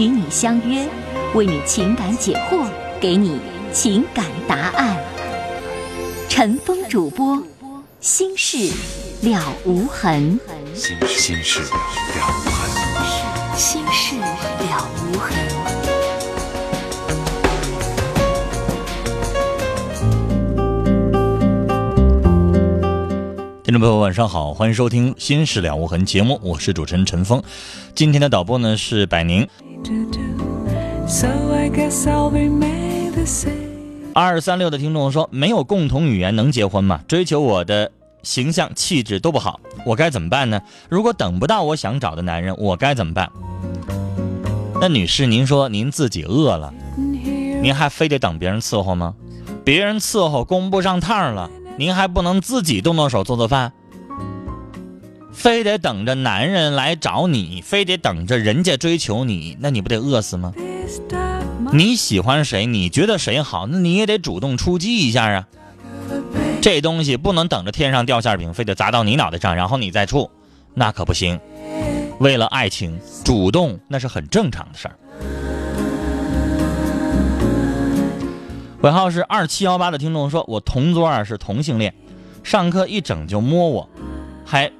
与你相约，为你情感解惑，给你情感答案。陈峰主播，心事了无痕。心事了无痕。心事了无痕。听众朋友，晚上好，欢迎收听《心事了无痕》节目，我是主持人陈峰。今天的导播呢是百宁。二三六的听众说，没有共同语言能结婚吗？追求我的形象气质都不好，我该怎么办呢？如果等不到我想找的男人，我该怎么办？那女士，您说您自己饿了，您还非得等别人伺候吗？别人伺候供不上趟了，您还不能自己动动手做做饭？非得等着男人来找你，非得等着人家追求你，那你不得饿死吗？你喜欢谁？你觉得谁好？那你也得主动出击一下啊！这东西不能等着天上掉馅饼，非得砸到你脑袋上，然后你再处，那可不行。为了爱情，主动那是很正常的事儿。尾号是二七幺八的听众说，我同桌啊是同性恋，上课一整就摸我，还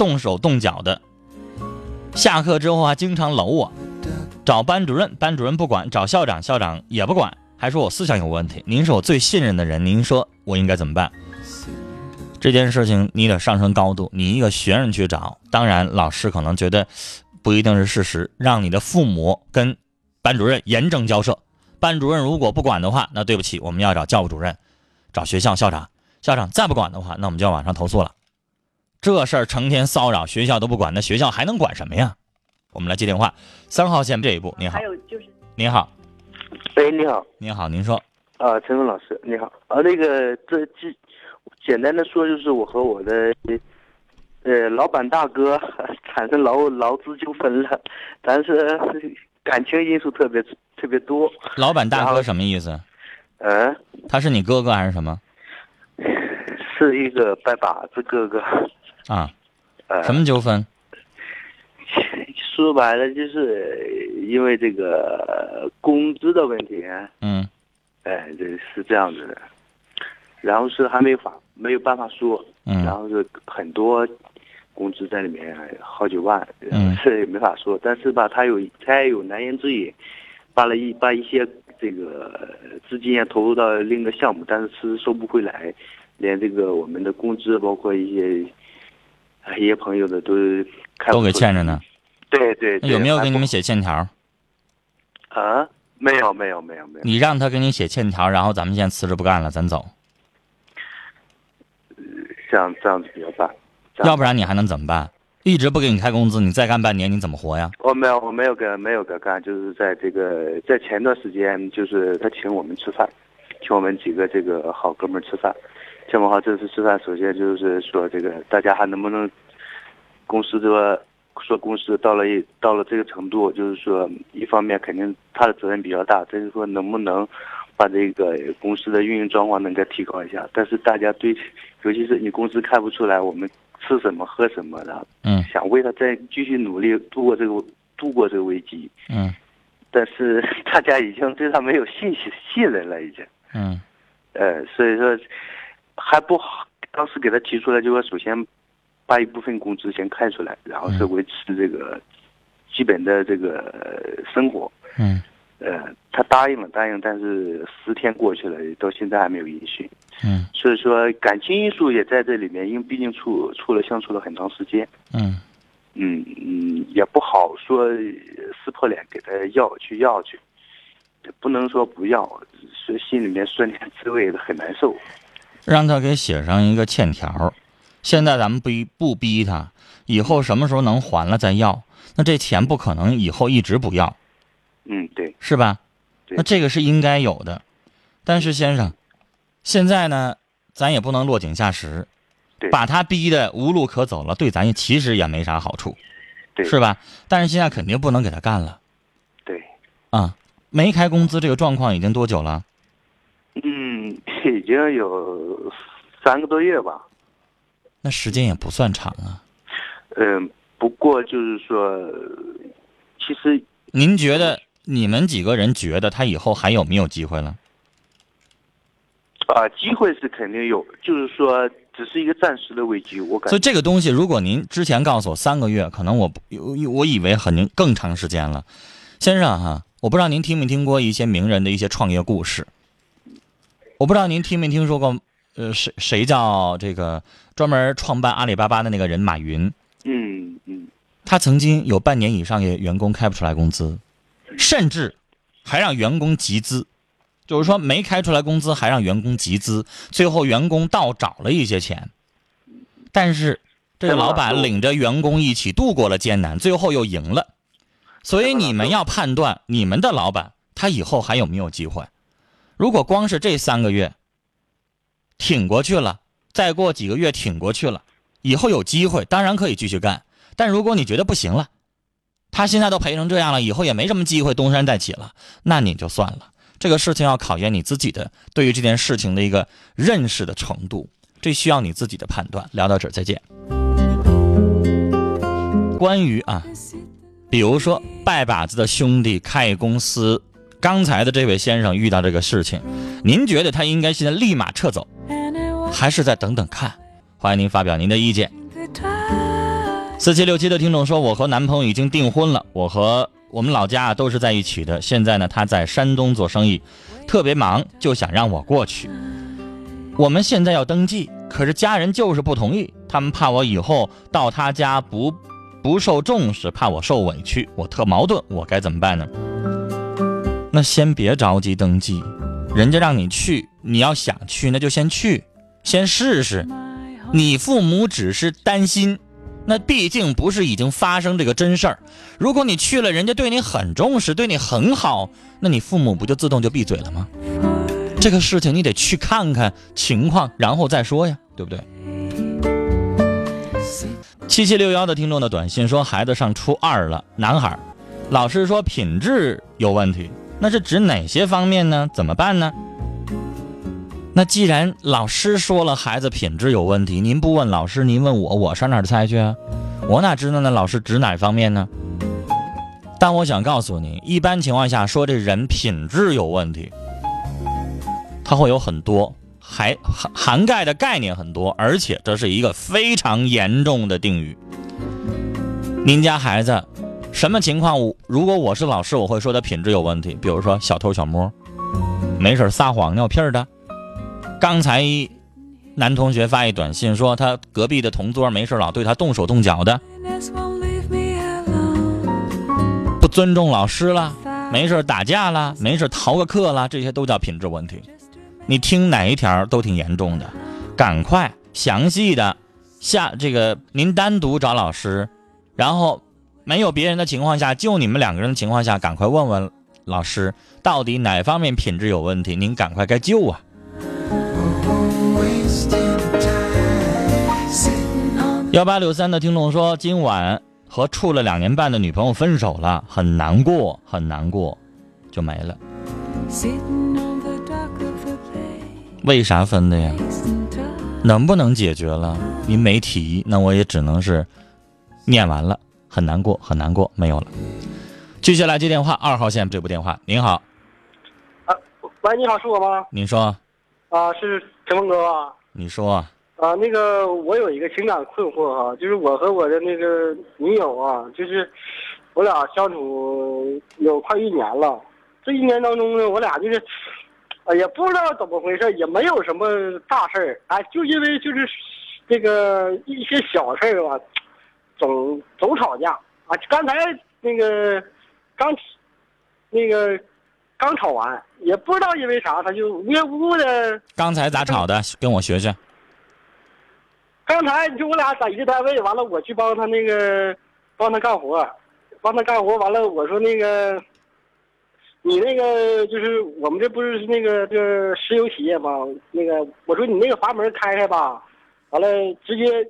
动手动脚的。下课之后还经常搂我，找班主任，班主任不管；找校长，校长也不管，还说我思想有问题。您是我最信任的人，您说我应该怎么办？这件事情你得上升高度，你一个学生去找，当然老师可能觉得不一定是事实，让你的父母跟班主任严正交涉。班主任如果不管的话，那对不起，我们要找教务主任，找学校校长。校长再不管的话，那我们就要往上投诉了。这事儿成天骚扰，学校都不管，那学校还能管什么呀？我们来接电话，三号线这一步，您好。还，有就是，您好，喂，你好，您好，您说，啊，陈峰老师，你好，啊，那个这这简单的说，就是我和我的呃老板大哥 产生劳劳资纠纷了，但是感情因素特别特别多，老板大哥什么意思？嗯、他是你哥哥还是什么？是一个拜把子哥哥，啊？呃，什么纠纷？说白了就是因为这个工资的问题，嗯哎，这是这样子的，然后是还没法没有办法说，嗯然嗯后是很多工资在里面好几万，然嗯是也没法说。但是吧，他有他也有难言之隐，把了一把一些这个资金也投入到另一个项目，但是是收不回来，连这个我们的工资，包括一些哎一些朋友的都开都给欠着呢。对对有没有给你们写欠条？啊？没有没有没有没有，你让他给你写欠条，然后咱们现在辞职不干了，咱走，像这样子比较办。要不然你还能怎么办？一直不给你开工资，你再干半年，你怎么活呀？我没有，我没有跟没有跟干，就是在这个在前段时间，就是他请我们吃饭，请我们几个这个好哥们儿吃饭，请我们好这次吃饭，首先就是说这个大家还能不能公司这个说公司到了一到了这个程度，就是说一方面肯定他的责任比较大，但是说能不能把这个公司的运营状况能够提高一下，但是大家对，尤其是你公司看不出来我们吃什么喝什么的，嗯。想为他再继续努力度过这个度过这个危机，嗯。但是大家已经对他没有信心信任了，已经，嗯。呃，所以说还不好。当时给他提出来，就说首先把一部分工资先开出来，然后是维持这个基本的这个呃生活。嗯呃，他答应了，答应，但是十天过去了，到现在还没有音讯。嗯所以说感情因素也在这里面，因为毕竟处处了相处了很长时间。嗯嗯嗯，也不好说呃撕破脸给他要去要去，不能说不要，所以心里面酸甜滋味的很难受。让他给写上一个欠条。现在咱们不不逼他，以后什么时候能还了再要。那这钱不可能以后一直不要。嗯，对，是吧？那这个是应该有的。但是先生，现在呢，咱也不能落井下石，把他逼的无路可走了，对咱也其实也没啥好处，是吧？但是现在肯定不能给他干了对，啊！没开工资这个状况已经多久了？嗯，已经有三个多月吧。那时间也不算长啊。嗯，不过就是说，其实您觉得你们几个人觉得他以后还有没有机会了？啊、机会是肯定有，就是说，只是一个暂时的危机。我感所以这个东西，如果您之前告诉我三个月，可能我不我以为很更长时间了。先生哈、我不知道您听没听过一些名人的一些创业故事。我不知道您听没听说过，呃，谁谁叫这个专门创办阿里巴巴的那个人马云？嗯嗯，他曾经有半年以上给员工开不出来工资，甚至还让员工集资，就是说没开出来工资还让员工集资，最后员工倒找了一些钱，但是这个老板领着员工一起度过了艰难，最后又赢了。所以你们要判断你们的老板他以后还有没有机会。如果光是这三个月挺过去了，再过几个月挺过去了，以后有机会，当然可以继续干。但如果你觉得不行了，他现在都赔成这样了，以后也没什么机会东山再起了，那你就算了。这个事情要考验你自己的对于这件事情的一个认识的程度，这需要你自己的判断。聊到这儿，再见。关于啊，比如说拜把子的兄弟开公司，刚才的这位先生遇到这个事情，您觉得他应该现在立马撤走，还是再等等看？欢迎您发表您的意见。四七六七的听众说，我和男朋友已经订婚了，我和我们老家啊都是在一起的。现在呢，他在山东做生意，特别忙，就想让我过去。我们现在要登记，可是家人就是不同意，他们怕我以后到他家不不受重视，怕我受委屈，我特矛盾，我该怎么办呢？那先别着急登记，人家让你去，你要想去，那就先去，先试试。你父母只是担心，那毕竟不是已经发生这个真事儿。如果你去了，人家对你很重视，对你很好，那你父母不就自动就闭嘴了吗？这个事情你得去看看情况，然后再说呀，对不对？七七六幺的听众的短信说，孩子上初二了，男孩，老师说品质有问题，那是指哪些方面呢？怎么办呢？那既然老师说了孩子品质有问题，您不问老师，您问我，我上哪儿猜去啊？我哪知道呢？老师指哪方面呢？但我想告诉你，一般情况下说这人品质有问题，他会有很多还涵涵盖的概念很多，而且这是一个非常严重的定语。您家孩子什么情况？我如果我是老师，我会说他品质有问题，比如说小偷小摸，没事撒谎尿屁的。刚才男同学发一短信说，他隔壁的同桌没事老对他动手动脚的，不尊重老师了，没事打架了，没事逃个课了，这些都叫品质问题。你听哪一条都挺严重的，赶快详细的下这个您单独找老师，然后没有别人的情况下，就你们两个人的情况下，赶快问问老师到底哪方面品质有问题，您赶快该救啊！幺八六三的听众说，今晚和处了两年半的女朋友分手了，很难过，很难过，就没了。为啥分的呀？能不能解决了？您没提，那我也只能是念完了，很难过，很难过，没有了。继续来接电话，二号线这部电话，您好，啊，喂，你好，是我吗？您说，啊，是陈峰哥吧？你说，啊，那个我有一个情感困惑哈、就是我和我的那个女友啊，就是我俩相处有快一年了。这一年当中呢，我俩就是，哎也不知道怎么回事，也没有什么大事儿，哎，就因为就是这个一些小事儿吧，总总吵架啊。刚才那个刚那个刚吵完，也不知道因为啥，他就无缘无故的。刚才咋吵的？跟我学学。刚才你说我俩在一个单位，完了我去帮他那个帮他干活，帮他干活，完了我说那个你那个就是我们这不是那个这石油企业吗？那个我说你那个阀门开开吧，完了直接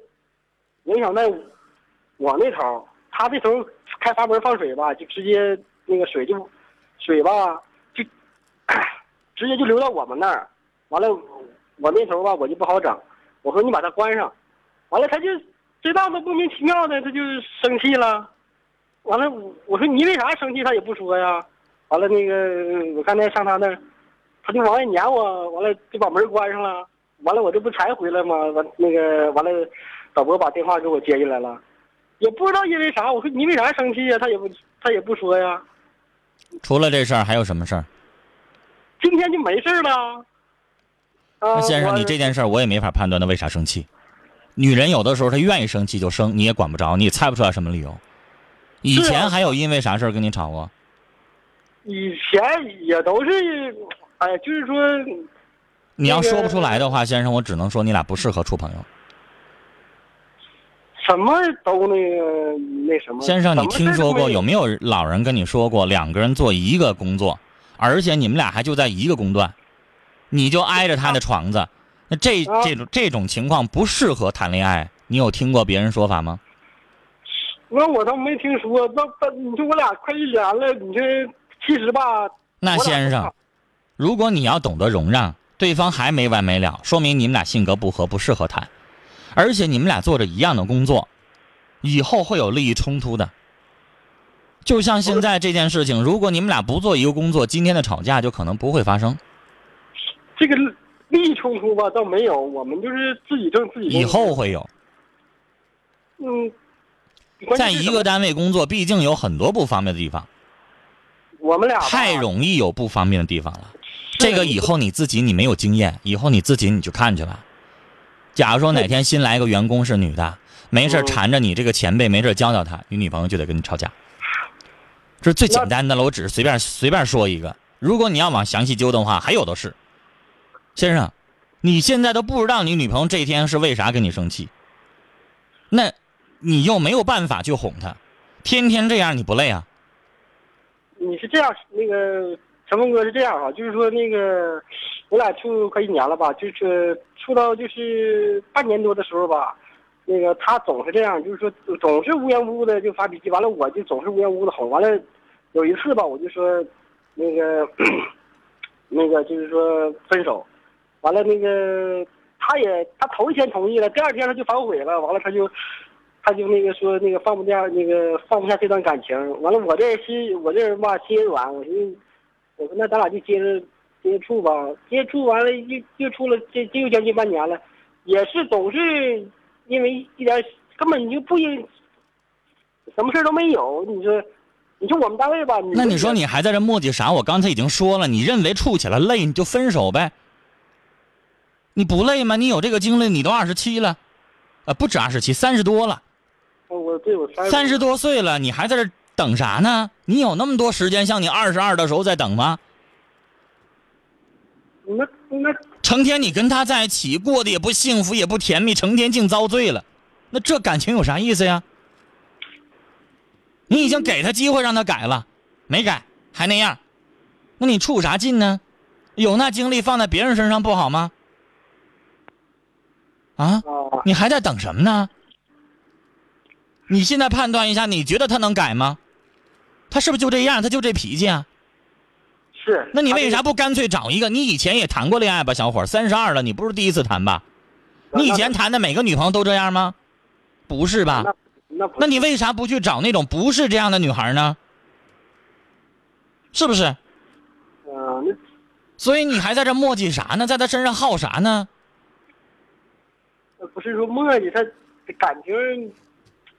影响在我那头，他那头开阀门放水吧，就直接那个水就水吧就直接就流到我们那儿，完了我那头吧我就不好整，我说你把它关上，完了他就这档子莫名其妙的他就生气了，完了我我说你为啥生气他也不说呀。完了，那个我刚才上他那儿，他就往外撵我，完了就把门关上了。完了，我这不才回来吗？完那个完了，导播把电话给我接进来了，也不知道因为啥。我说你为啥生气呀？他也不他也不说呀。除了这事儿还有什么事儿？今天就没事儿那先生，你这件事儿我也没法判断他为啥生气。女人有的时候她愿意生气就生，你也管不着，你也猜不出来什么理由。以前还有因为啥事儿跟你吵过？以前也都是，哎，就是说，你要说不出来的话，先生，我只能说你俩不适合处朋友。什么都那个那什么。先生，你听说过有没没有老人跟你说过，两个人做一个工作，而且你们俩还就在一个工段，你就挨着他的床子，那这啊这种这种情况不适合谈恋爱。你有听过别人说法吗？那我倒没听说。那那你说我俩快一年了，你这其实吧，那先生，如果你要懂得容让，对方还没完没了，说明你们俩性格不合，不适合谈。而且你们俩做着一样的工作，以后会有利益冲突的。就像现在这件事情，如果你们俩不做一个工作，今天的吵架就可能不会发生。这个利益冲突吧倒没有，我们就是自己挣自己。以后会有。嗯，在一个单位工作，毕竟有很多不方便的地方，我们俩太容易有不方便的地方了。这个以后你自己你没有经验，以后你自己你去看去吧。假如说哪天新来一个员工是女的，没事缠着你这个前辈，没事教教他，你女朋友就得跟你吵架。这是最简单的了，我只是随便随便说一个。如果你要往详细揪的话，还有的是。先生，你现在都不知道你女朋友这一天是为啥跟你生气，那你又没有办法去哄她，天天这样你不累啊？你是这样，那个陈峰哥是这样啊，就是说那个我俩处快一年了吧，就是处到就是半年多的时候吧，那个他总是这样，就是说总是无缘无故的就发脾气，完了我就总是无缘无故的哄，完了有一次吧，我就说那个 那个就是说分手，完了那个他也他头一天同意了，第二天他就反悔了，完了他就。他就那个说那个放不下那个放不下这段感情，完了我这心我这人吧心也软，我寻我说那咱俩就接着接触吧，接触完了又又处了这这又将近半年了，也是总是因为一点根本就不应什么事儿都没有，你说你说我们单位吧，那你说你还在这磨叽啥？我刚才已经说了，你认为处起来累，你就分手呗。你不累吗？你有这个精力，你都二十七了，呃，不止二十七，三十多了，我对我三三十多岁了，你还在这等啥呢？你有那么多时间像你二十二的时候在等吗？那那成天你跟他在一起，过得也不幸福，也不甜蜜，成天净遭罪了，那这感情有啥意思呀？你已经给他机会让他改了，没改，还那样，那你处啥劲呢？有那精力放在别人身上不好吗？啊，啊你还在等什么呢？你现在判断一下，你觉得他能改吗？他是不是就这样？他就这脾气啊？是，那你为啥不干脆找一个？你以前也谈过恋爱吧，小伙儿，三十二了，你不是第一次谈吧？你以前谈的每个女朋友都这样吗？不是吧？那那那你为啥不去找那种不是这样的女孩呢？是不是？所以你还在这磨叽啥呢？在他身上耗啥呢？那不是说磨叽，他感情，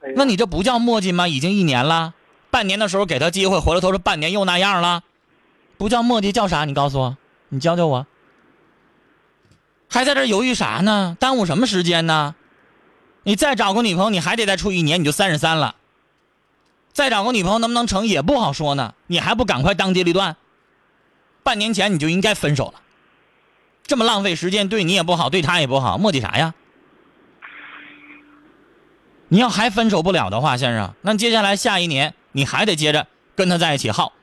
哎呀那你这不叫磨叽吗？已经一年了，半年的时候给他机会，回来头说半年又那样了，不叫磨叽叫啥？你告诉我，你教教我。还在这犹豫啥呢？耽误什么时间呢？你再找个女朋友，你还得再处一年，你就三十三了。再找个女朋友能不能成也不好说呢。你还不赶快当机立断？半年前你就应该分手了，这么浪费时间，对你也不好，对他也不好，磨叽啥呀？你要还分手不了的话，先生，那接下来下一年你还得接着跟他在一起耗，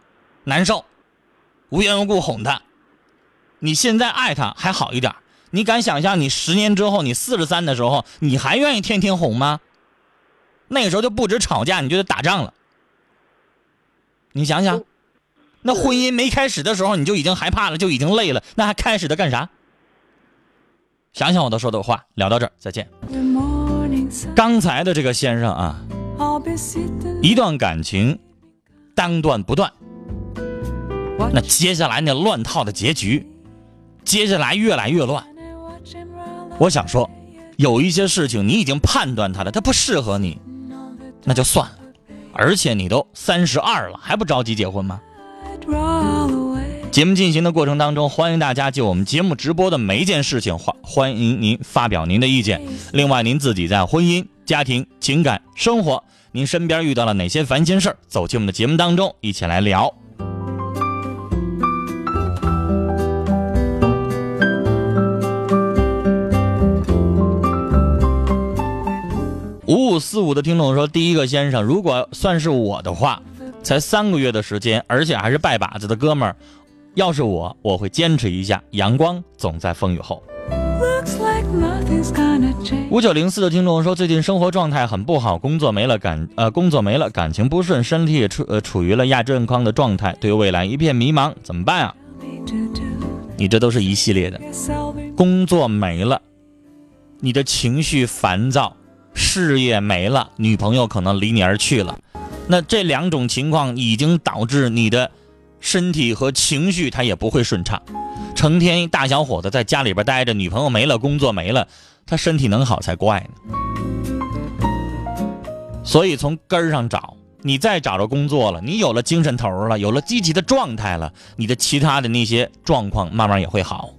难受，无缘无故哄他。你现在爱他还好一点，你敢想象你十年之后，你四十三的时候，你还愿意天天哄吗？那个时候就不止吵架，你就得打仗了。你想想，那婚姻没开始的时候你就已经害怕了，就已经累了，那还开始的干啥？想想我都说的话，聊到这儿，再见。刚才的这个先生啊一段感情当断不断，那接下来那乱套的结局，接下来越来越乱。我想说，有一些事情你已经判断他了，他不适合你，那就算了。而且你都三十二了，还不着急结婚吗？节目进行的过程当中，欢迎大家就我们节目直播的每一件事情，欢欢迎您发表您的意见。另外，您自己在婚姻、家庭、情感、生活，您身边遇到了哪些烦心事？走进我们的节目当中，一起来聊。四五的听众说：“第一个先生，如果算是我的话，才三个月的时间，而且还是拜把子的哥们儿，要是我，我会坚持一下。阳光总在风雨后。五九零四的听众说，最近生活状态很不好，工作没了感呃工作没了，感情不顺，身体也处呃处于了亚健康的状态，对未来一片迷茫，怎么办啊.你这都是一系列的工作没了，你的情绪烦躁，事业没了，女朋友可能离你而去了，那这两种情况已经导致你的身体和情绪它也不会顺畅。成天大小伙子在家里边待着，女朋友没了，工作没了，他身体能好才怪呢。所以从根儿上找，你再找着工作了，你有了精神头了，有了积极的状态了，你的其他的那些状况慢慢也会好。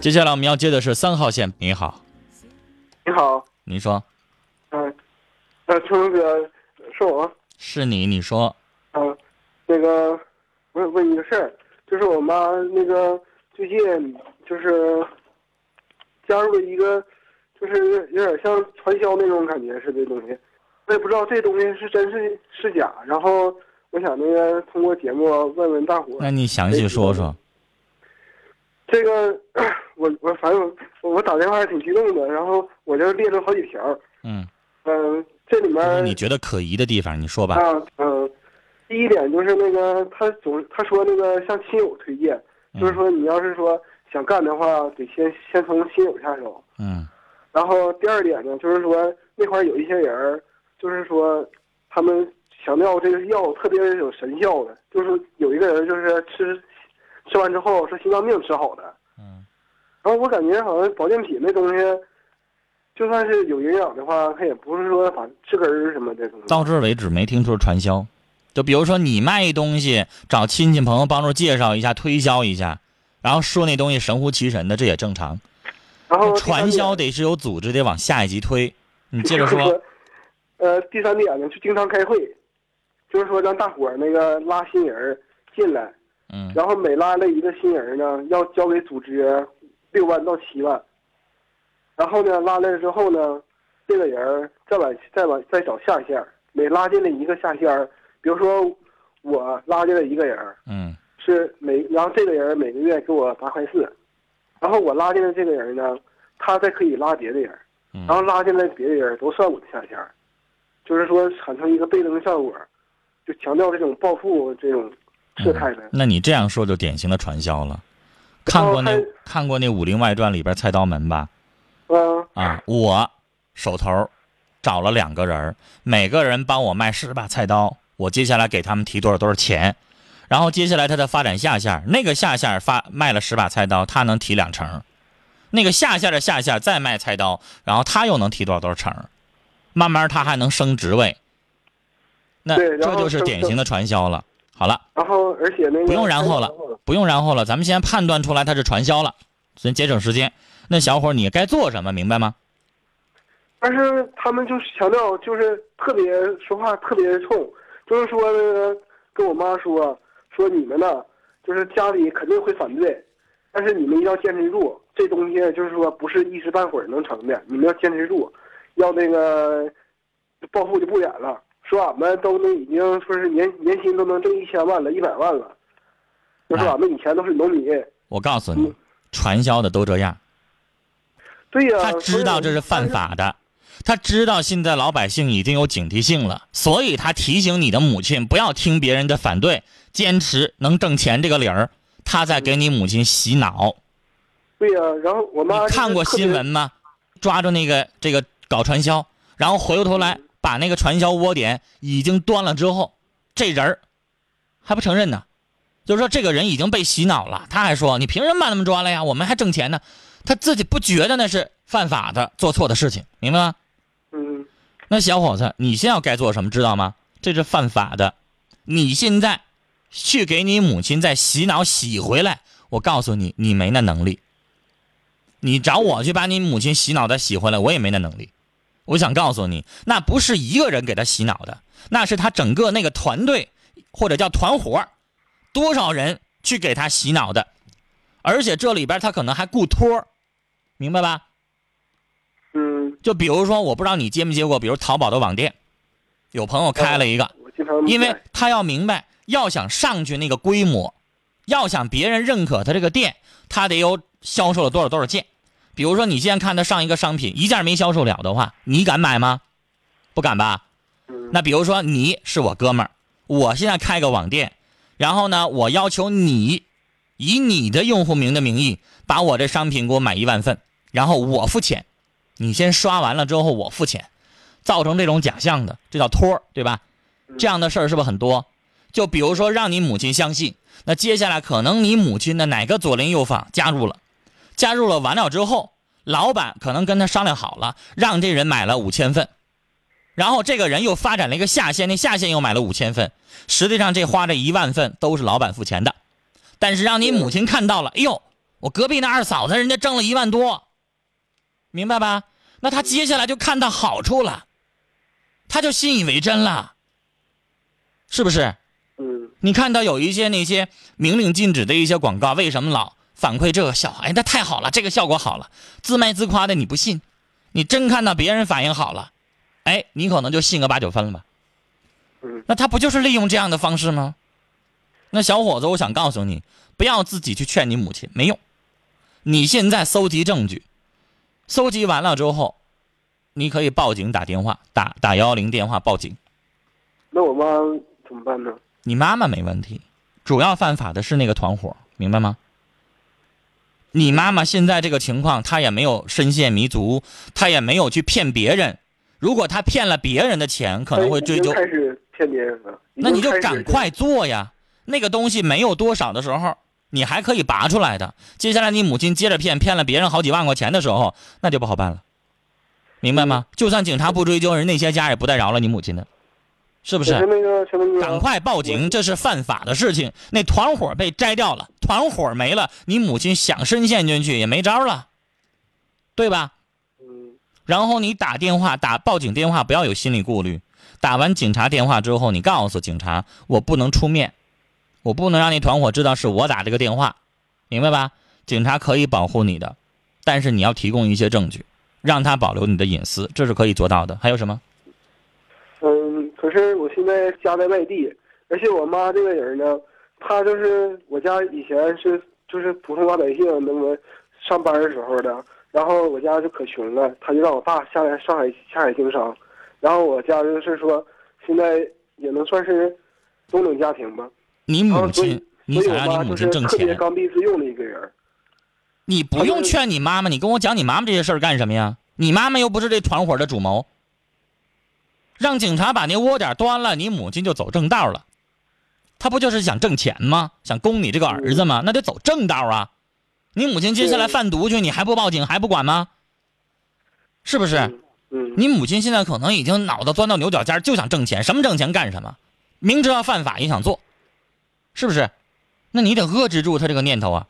接下来我们要接的是三号线，你好，你好，您说。嗯、呃，春风哥，是我，是你，你说。嗯、那个，我想问你个事儿，就是我妈那个最近就是加入了一个，就是有点像传销那种感觉似的东西，我也不知道这东西是真是是假，然后我想那个通过节目问问大伙儿，那你详细说说。这个我我反正我我打电话还挺激动的，然后我就列了好几条，嗯，嗯、这里面你觉得可疑的地方，你说吧。啊，嗯，第一点就是那个他总他说那个向亲友推荐，就是说你要是说想干的话，得先先从亲友下手。嗯然后第二点呢，就是说那块儿有一些人，就是说他们强调这个药特别有神效的，就是有一个人就是吃吃完之后说心脏病吃好的。嗯。然后我感觉好像保健品那东西，就算是有营养的话，它也不是说把治根儿什么的。到这儿为止没听说传销。就比如说你卖一东西，找亲戚朋友帮助介绍一下、推销一下，然后说那东西神乎其神的，这也正常。然后传销得是有组织，得往下一级推。你接着说。呃，第三点呢，就经常开会，就是说让大伙儿那个拉新人儿进来，嗯然后每拉了一个新人呢，要交给组织六万到七万，然后呢，拉来了之后呢，这个人儿再往再往再找下线，每拉进来一个下线儿，比如说我拉进来一个人，嗯是每，然后这个人每个月给我八块四，然后我拉进来这个人呢，他再可以拉别的人，嗯。然后拉进来别的人都算我的下线，就是说产生一个倍增效果，就强调这种暴富这种事态的。那你这样说就典型的传销了。看过那看过那《武林外传》里边菜刀门吧？嗯啊，我手头找了两个人，每个人帮我卖十把菜刀，我接下来给他们提多少多少钱，然后接下来他的发展下线，那个下线发卖了十把菜刀，他能提两成，那个下线的下线再卖菜刀，然后他又能提多少多少成，慢慢他还能升职位，那这就是典型的传销了。好了，然后而且那个不用然后了，不用然后了，咱们先判断出来他是传销了，先节省时间。那小伙你该做什么，明白吗？但是他们就是强调，就是特别说话特别冲，就是说那个跟我妈说说你们呢，就是家里肯定会反对，但是你们一定要坚持住，这东西就是说不是一时半会儿能成的，你们要坚持住，要那个暴富就不远了。说俺们都能已经说是年年薪都能挣一千万了，一百万了。就说俺们以前都是农民，我告诉你，传销的都这样，对呀、他知道这是犯法的，他知道现在老百姓已经有警惕性了，所以他提醒你的母亲不要听别人的反对，坚持能挣钱这个理儿，他在给你母亲洗脑。对呀、然后我妈你看过新闻吗？抓住那个这个搞传销，然后回过头来把那个传销窝点已经端了之后，这人儿还不承认呢，就是说这个人已经被洗脑了，他还说你凭什么把他们抓了呀？我们还挣钱呢，他自己不觉得那是犯法的、做错的事情，明白吗？嗯那小伙子，你现在该做什么，知道吗？这是犯法的。你现在去给你母亲再洗脑洗回来，我告诉你，你没那能力。你找我去把你母亲洗脑再洗回来，我也没那能力。我想告诉你，那不是一个人给他洗脑的，那是他整个那个团队或者叫团伙，多少人去给他洗脑的，而且这里边他可能还雇托儿明白吧？嗯，就比如说，我不知道你接没接过，比如淘宝的网店，有朋友开了一个，因为他要明白，要想上去那个规模，要想别人认可他这个店，他得有销售了多少多少件。比如说，你现在看他上一个商品，一件没销售了的话，你敢买吗？不敢吧？那比如说你是我哥们儿，我现在开个网店，然后呢，我要求你以你的用户名的名义把我这商品给我买一万份，然后我付钱，你先刷完了之后我付钱，造成这种假象的，这叫托，对吧？这样的事儿是不是很多？就比如说让你母亲相信，那接下来可能你母亲的哪个左邻右坊加入了，加入了完了之后，老板可能跟他商量好了，让这人买了五千份，然后这个人又发展了一个下线，那下线又买了五千份，实际上这花这一万份都是老板付钱的，但是让你母亲看到了，哎呦，我隔壁那二嫂子人家挣了一万多，明白吧？那他接下来就看到好处了，他就信以为真了，是不是？嗯。你看到有一些那些明令禁止的一些广告，为什么老反馈这个效果？哎，那太好了，这个效果好了，自卖自夸的你不信，你真看到别人反应好了，哎，你可能就信个八九分了吧？嗯那他不就是利用这样的方式吗？那小伙子，我想告诉你，不要自己去劝你母亲，没用。你现在搜集证据，搜集完了之后，你可以报警打电话，打打幺幺零电话报警。那我妈怎么办呢？你妈妈没问题，主要犯法的是那个团伙，明白吗？你妈妈现在这个情况，她也没有深陷迷途，她也没有去骗别人。如果她骗了别人的钱，可能会追究。开始骗别人了。那你就赶快做呀！那个东西没有多少的时候，你还可以拔出来的。接下来你母亲接着骗，骗了别人好几万块钱的时候，那就不好办了，明白吗？就算警察不追究，人那些家也不带饶了你母亲的，是不是？那个什么，赶快报警，这是犯法的事情。那团伙被摘掉了，团伙没了，你母亲想深陷进去也没招了，对吧？嗯然后你打电话打报警电话，不要有心理顾虑。打完警察电话之后，你告诉警察，我不能出面，我不能让那团伙知道是我打这个电话，明白吧？警察可以保护你的，但是你要提供一些证据，让他保留你的隐私，这是可以做到的。还有什么？是我现在家在外地，而且我妈这个人呢，她就是我家以前是就是普通老百姓那么上班的时候的，然后我家就可穷了，她就让我爸下来上海下海经商，然后我家就是说现在也能算是中等家庭吧，你母亲，你想让你母亲挣钱，特别刚愎自用的一个人。你不用劝你妈妈，你跟我讲你妈妈这些事儿干什么呀？你妈妈又不是这团伙的主谋。让警察把那窝点端了，你母亲就走正道了。他不就是想挣钱吗？想供你这个儿子吗？那得走正道啊！你母亲接下来贩毒去，你还不报警还不管吗？是不是？嗯嗯，你母亲现在可能已经脑子钻到牛角尖，就想挣钱，什么挣钱干什么，明知道犯法也想做，是不是？那你得遏制住他这个念头啊。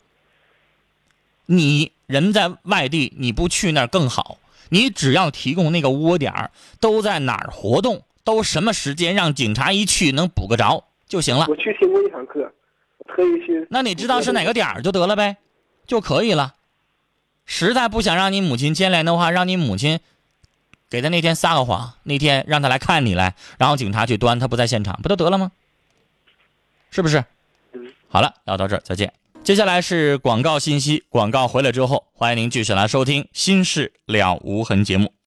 你人在外地，你不去那儿更好。你只要提供那个窝点儿，都在哪儿活动，都什么时间，让警察一去能补个着就行了。我去听过一堂课，特意去。那你知道是哪个点儿就得了呗，就可以了。实在不想让你母亲牵连的话，让你母亲给他那天撒个谎，那天让他来看你来，然后警察去端，他不在现场，不就得了吗？是不是？好了，聊到这儿，再见。接下来是广告信息，广告回来之后，欢迎您继续来收听《心事了无痕》节目。